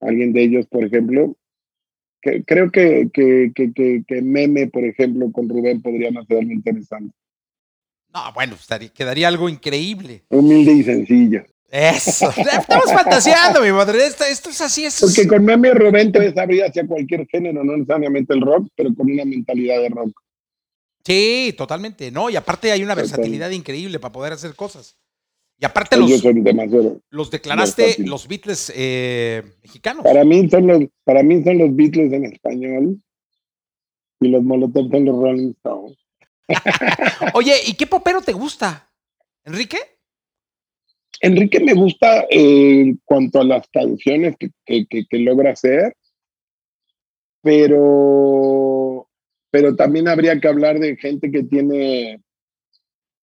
alguien de ellos, por ejemplo. Que, creo que, que, que, que, Meme, por ejemplo, con Rubén podrían hacer algo interesante. No, bueno, quedaría algo increíble. Humilde y sencillo. Eso, estamos fantaseando, mi madre. Esto, es así. es Porque con Meme y Rubén te desabría hacia cualquier género, no necesariamente el rock, pero con una mentalidad de rock. Sí, totalmente. No, y aparte hay una versatilidad increíble para poder hacer cosas. Y aparte los, los declaraste los Beatles eh, mexicanos. Para mí, son los, para mí son los Beatles en español y los Molotov son los Rolling Stones. Oye, ¿y qué popero te gusta? ¿Enrique? Enrique me gusta eh, en cuanto a las canciones que, que, logra hacer, pero, pero también habría que hablar de gente que tiene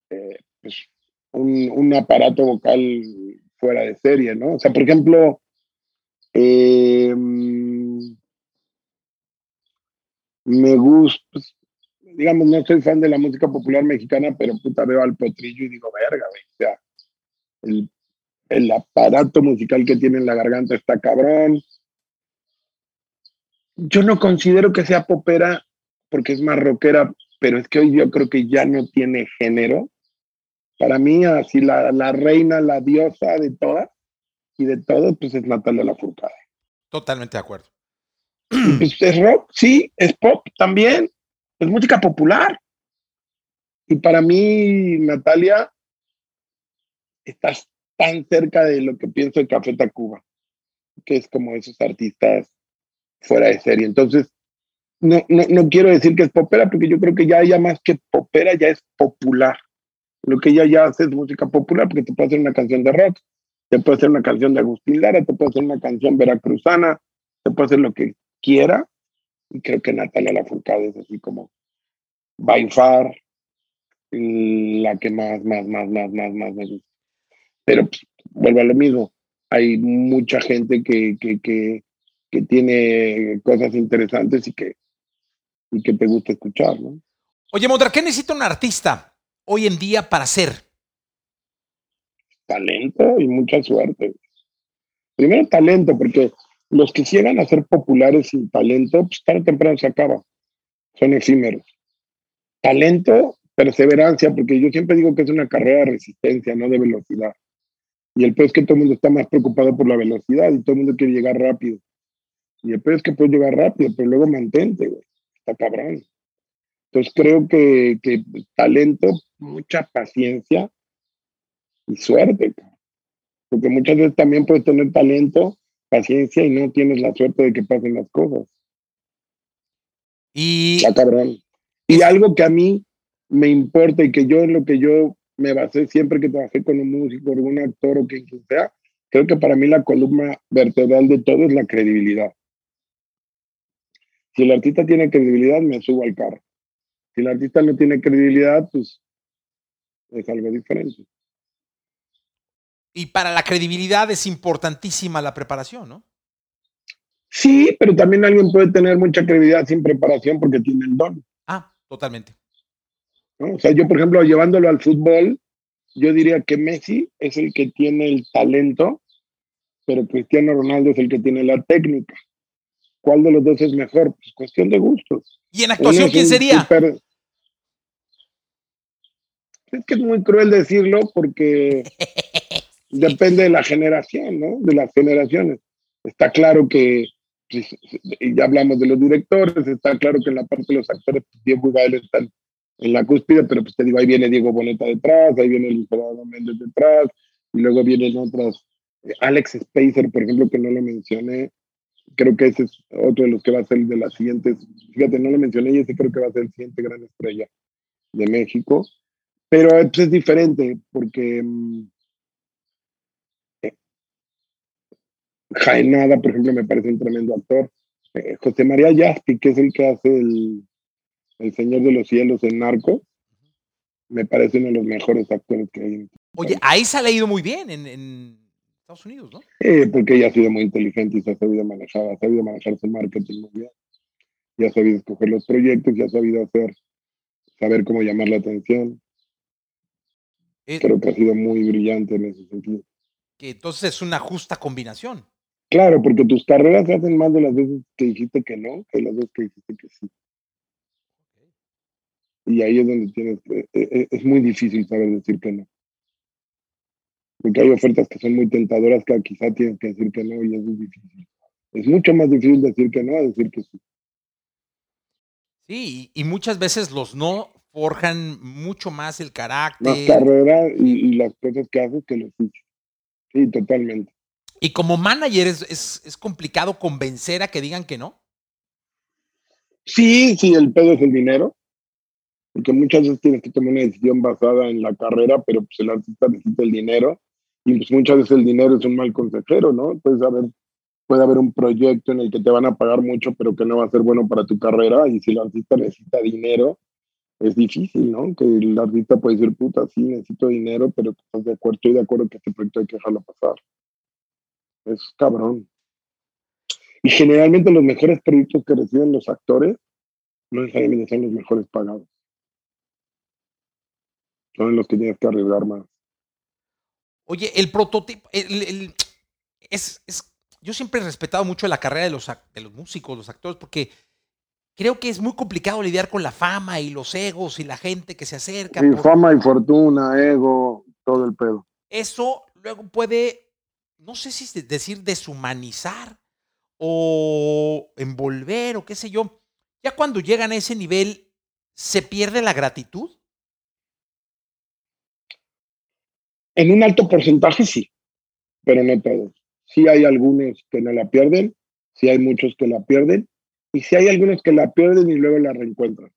eh, pues, un, aparato vocal fuera de serie, ¿no? O sea, por ejemplo, em, me gusta, pues, digamos, no soy fan de la música popular mexicana, pero puta veo al potrillo y digo, verga, güey. O sea, el, el aparato musical que tiene en la garganta está cabrón. Yo no considero que sea popera porque es más rockera, pero es que hoy yo creo que ya no tiene género para mí, así la, la reina, la diosa de todas y de todo, pues es Natalia Lafourcade. Totalmente de acuerdo. Pues es rock, sí, es pop también, es música popular. Y para mí, Natalia, estás tan cerca de lo que pienso de Café Tacuba, que es como esos artistas fuera de serie. Entonces, no, no, no quiero decir que es popera, porque yo creo que ya, ya más que popera, ya es popular. Lo que ella ya hace es música popular, porque te puede hacer una canción de rock, te puede hacer una canción de Agustín Lara, te puede hacer una canción veracruzana, te puede hacer lo que quiera. Y creo que Natalia Lafourcade es así como by far la que más, más, más, más, más, más me gusta. Pero pues, vuelvo a lo mismo. Hay mucha gente que, que, que, que tiene cosas interesantes y que, y que te gusta escuchar, ¿no? Oye, Mondra, ¿qué necesita un artista hoy en día para ser? talento y mucha suerte. Primero talento, porque los que llegan a ser populares sin talento, pues tarde o temprano se acaba. Son efímeros. Talento, perseverancia, porque yo siempre digo que es una carrera de resistencia, no de velocidad. Y el peor es que todo el mundo está más preocupado por la velocidad y todo el mundo quiere llegar rápido. Y el peor es que puedes llegar rápido, pero luego mantente, güey. Está cabrón. Entonces creo que, que talento, mucha paciencia y suerte. Porque muchas veces también puedes tener talento, paciencia y no tienes la suerte de que pasen las cosas. Y. Está cabrón. Y algo que a mí me importa y que yo en lo que yo me basé siempre que trabajé con un músico, algún actor o quien sea, creo que para mí la columna vertebral de todo es la credibilidad. Si el artista tiene credibilidad, me subo al carro. Si el artista no tiene credibilidad, pues es algo diferente. Y para la credibilidad es importantísima la preparación, ¿no? Sí, pero también alguien puede tener mucha credibilidad sin preparación porque tiene el don. Ah, totalmente. O sea, yo, por ejemplo, llevándolo al fútbol, yo diría que Messi es el que tiene el talento, pero Cristiano Ronaldo es el que tiene la técnica. ¿Cuál de los dos es mejor? Pues cuestión de gustos. ¿Y en actuación quién sería? Es que es muy cruel decirlo porque depende de la generación, ¿no? De las generaciones. Está claro que, pues, ya hablamos de los directores, está claro que en la parte de los actores, pues, Diego Gael están en la cúspide, pero pues te digo, ahí viene Diego Boneta detrás, ahí viene Luis Fernando Méndez detrás, y luego vienen otras, eh, Alex Spacer, por ejemplo, que no lo mencioné, creo que ese es otro de los que va a ser de las siguientes, fíjate, no lo mencioné y ese creo que va a ser el siguiente gran estrella de México, pero pues, es diferente porque mm, eh, Jaenada, por ejemplo, me parece un tremendo actor. Eh, José María Yaspi, que es el que hace el, el Señor de los Cielos en Narco, me parece uno de los mejores actores que hay. Oye, ahí se ha leído muy bien en, Estados Unidos, ¿no? Eh, porque ella ha sido muy inteligente y se ha sabido manejar, ha sabido manejar su marketing muy bien. Ya ha sabido escoger los proyectos, ya ha sabido hacer, saber cómo llamar la atención. Eh, Creo que ha sido muy brillante en ese sentido. Que entonces es una justa combinación. Claro, porque tus carreras se hacen más de las veces que dijiste que no, que las veces que dijiste que sí. Y ahí es donde tienes, eh, eh, es muy difícil saber decir que no. Porque hay ofertas que son muy tentadoras que quizá tienes que decir que no y es muy difícil. Es mucho más difícil decir que no a decir que sí. Sí, y muchas veces los no forjan mucho más el carácter. La carrera y, las cosas que haces que los sí. Sí, totalmente. Y como manager es, es, es, complicado convencer a que digan que no. Sí, sí, el pedo es el dinero porque muchas veces tienes que tomar una decisión basada en la carrera, pero pues el artista necesita el dinero y pues muchas veces el dinero es un mal consejero, ¿no? Puedes haber, puede haber un proyecto en el que te van a pagar mucho, pero que no va a ser bueno para tu carrera y si el artista necesita dinero, es difícil, ¿no? Que el artista puede decir, puta, sí, necesito dinero, pero estás de acuerdo, estoy de acuerdo que este proyecto hay que dejarlo pasar. Es cabrón. Y generalmente los mejores proyectos que reciben los actores no necesariamente son los mejores pagados son los que tienes que arriesgar más. Oye, el prototipo, el, es, es, yo siempre he respetado mucho la carrera de los, de los músicos, los actores, porque creo que es muy complicado lidiar con la fama y los egos y la gente que se acerca. Sí, fama y fortuna, ego, todo el pedo. Eso luego puede, no sé si decir deshumanizar o envolver o qué sé yo. Ya cuando llegan a ese nivel, ¿se pierde la gratitud? En un alto porcentaje sí, pero no todos. Sí hay algunos que no la pierden, sí hay muchos que la pierden, y sí hay algunos que la pierden y luego la reencuentran.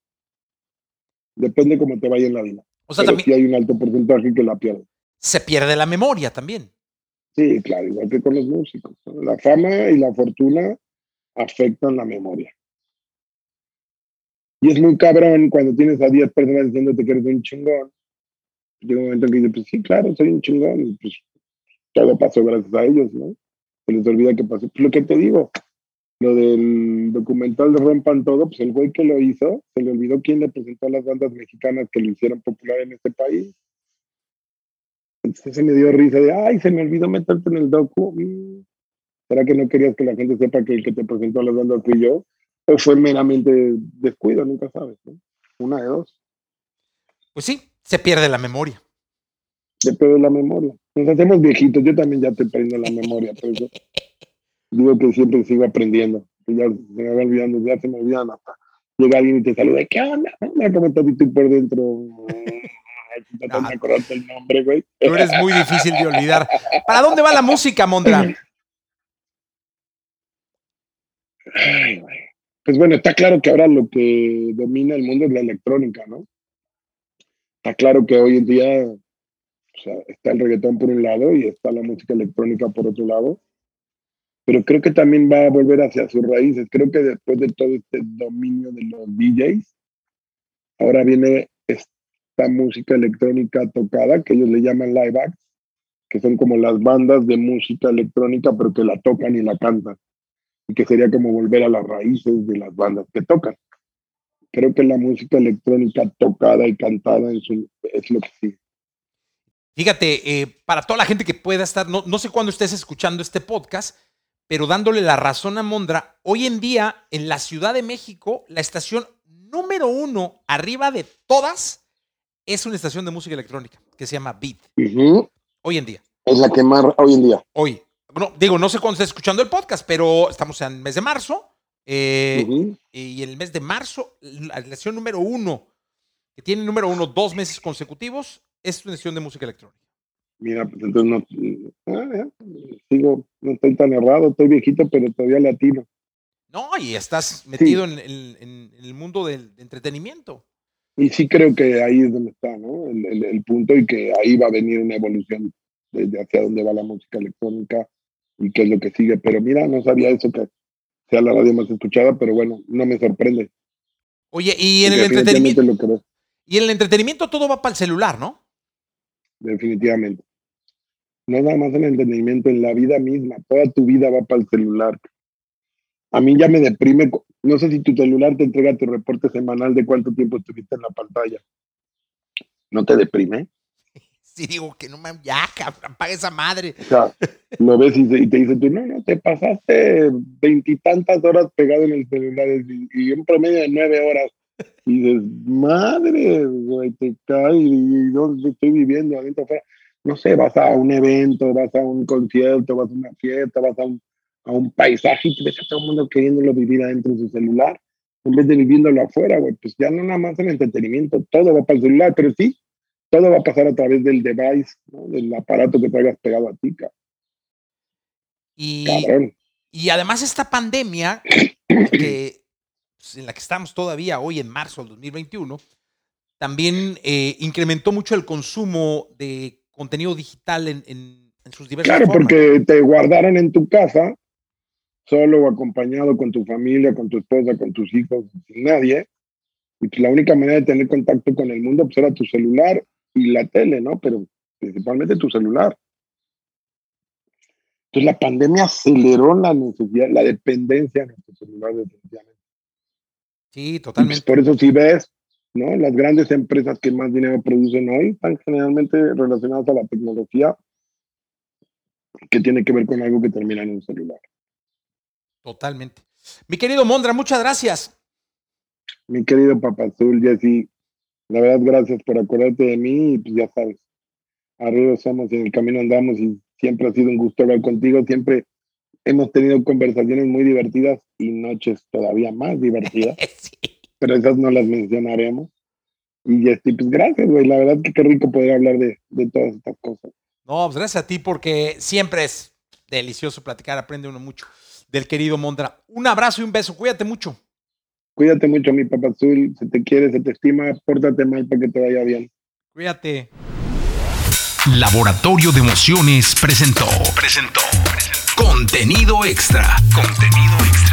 Depende cómo te vaya en la vida. O sea, también sí hay un alto porcentaje que la pierde. Se pierde la memoria también. Sí, claro, igual que con los músicos. La fama y la fortuna afectan la memoria. Y es muy cabrón cuando tienes a 10 personas diciéndote que eres un chingón llega un momento en que dice, pues sí, claro, soy un chingón, y pues todo pasó gracias a ellos, ¿no? Se les olvida que pasó. Pues lo que te digo, lo del documental de Rompan Todo, pues el güey que lo hizo, se le olvidó quién le presentó a las bandas mexicanas que lo hicieron popular en este país. se me dio risa de, ay, se me olvidó meterte en el docu. Mm, ¿Será que no querías que la gente sepa que el que te presentó a las bandas fui yo? ¿O fue meramente descuido? Nunca sabes, ¿no? Una de dos. Pues sí, se pierde la memoria. Se pierde la memoria. Nos hacemos viejitos, yo también ya te prendo la memoria, por eso digo que siempre sigo aprendiendo. Ya se me va olvidando, ya se me olvidan hasta. Llega alguien y te saluda, ¿qué onda? ¿Cómo estás tú por dentro? No, me acordaste el nombre, güey. Tú eres muy difícil de olvidar. ¿Para dónde va la música, Mondra? Ay. Pues bueno, está claro que ahora lo que domina el mundo es la electrónica, ¿no? Está claro que hoy en día o sea, está el reggaetón por un lado y está la música electrónica por otro lado. Pero creo que también va a volver hacia sus raíces. Creo que después de todo este dominio de los DJs, ahora viene esta música electrónica tocada, que ellos le llaman live acts, que son como las bandas de música electrónica, pero que la tocan y la cantan y que sería como volver a las raíces de las bandas que tocan. Creo que la música electrónica tocada y cantada es, es lo que sí. Fíjate, eh, para toda la gente que pueda estar, no, no sé cuándo estés escuchando este podcast, pero dándole la razón a Mondra, hoy en día en la Ciudad de México, la estación número uno arriba de todas es una estación de música electrónica que se llama Beat. Hoy en día. Es la que más hoy en día. Hoy digo, no sé cuándo estás escuchando el podcast, pero estamos en el mes de marzo. Eh, y en el mes de marzo, la lección número uno, que tiene número uno dos meses consecutivos, es una lección de música electrónica. Mira, pues entonces no, ah, sigo, no estoy tan errado, estoy viejito, pero todavía latino. No, y estás metido en, el mundo del entretenimiento. Y sí creo que ahí es donde está, ¿no? El, el, punto y que ahí va a venir una evolución desde hacia dónde va la música electrónica y qué es lo que sigue. Pero mira, no sabía eso que sea la radio más escuchada, pero bueno, no me sorprende. Oye, y en el entretenimiento. y en el entretenimiento todo va para el celular, ¿no? Definitivamente. No nada más en el entretenimiento, en la vida misma. Toda tu vida va para el celular. A mí ya me deprime. No sé si tu celular te entrega tu reporte semanal de cuánto tiempo estuviste en la pantalla. ¿No te deprime? Sí digo que no me, ya, cabrón, apaga esa madre. O sea, lo ves y, te dice tú, no, no, te pasaste veintitantas horas pegado en el celular y, un promedio de nueve horas. Y dices, madre, güey, te cae y dónde estoy viviendo adentro afuera. No sé, vas a un evento, vas a un concierto, vas a una fiesta, vas a un, a un paisaje y te ves a todo el mundo queriéndolo vivir adentro de su celular en vez de viviéndolo afuera, güey. Pues ya no nada más en entretenimiento, todo va para el celular, pero sí, todo va a pasar a través del device, del aparato que traigas pegado a ti. Y, y además esta pandemia que, pues, en la que estamos todavía hoy en marzo del 2021, también eh, incrementó mucho el consumo de contenido digital en, en, sus diversas Claro, porque te guardaron en tu casa, solo o acompañado con tu familia, con tu esposa, con tus hijos, sin nadie. Y pues la única manera de tener contacto con el mundo pues, era tu celular y la tele, ¿no? Pero principalmente tu celular. Entonces la pandemia aceleró la necesidad, la dependencia de nuestro celular definitivamente. Sí, totalmente. por eso si ves, ¿no? Las grandes empresas que más dinero producen hoy están generalmente relacionadas a la tecnología que tiene que ver con algo que termina en un celular. Totalmente. Mi querido Mondra, muchas gracias. Mi querido Papazul, Jessy, la verdad, gracias por acordarte de mí y pues ya sabes, arriba somos y en el camino andamos y siempre ha sido un gusto hablar contigo, siempre hemos tenido conversaciones muy divertidas y noches todavía más divertidas, pero esas no las mencionaremos. Y este, pues gracias, güey, la verdad que qué rico poder hablar de, de todas estas cosas. No, pues gracias a ti porque siempre es delicioso platicar, aprende uno mucho del querido Mondra. Un abrazo y un beso, cuídate mucho. Cuídate mucho, mi papá azul. Se te quiere, se te estima. Pórtate mal para que te vaya bien. Cuídate. Laboratorio de Emociones presentó. Presentó. Contenido extra. Contenido extra.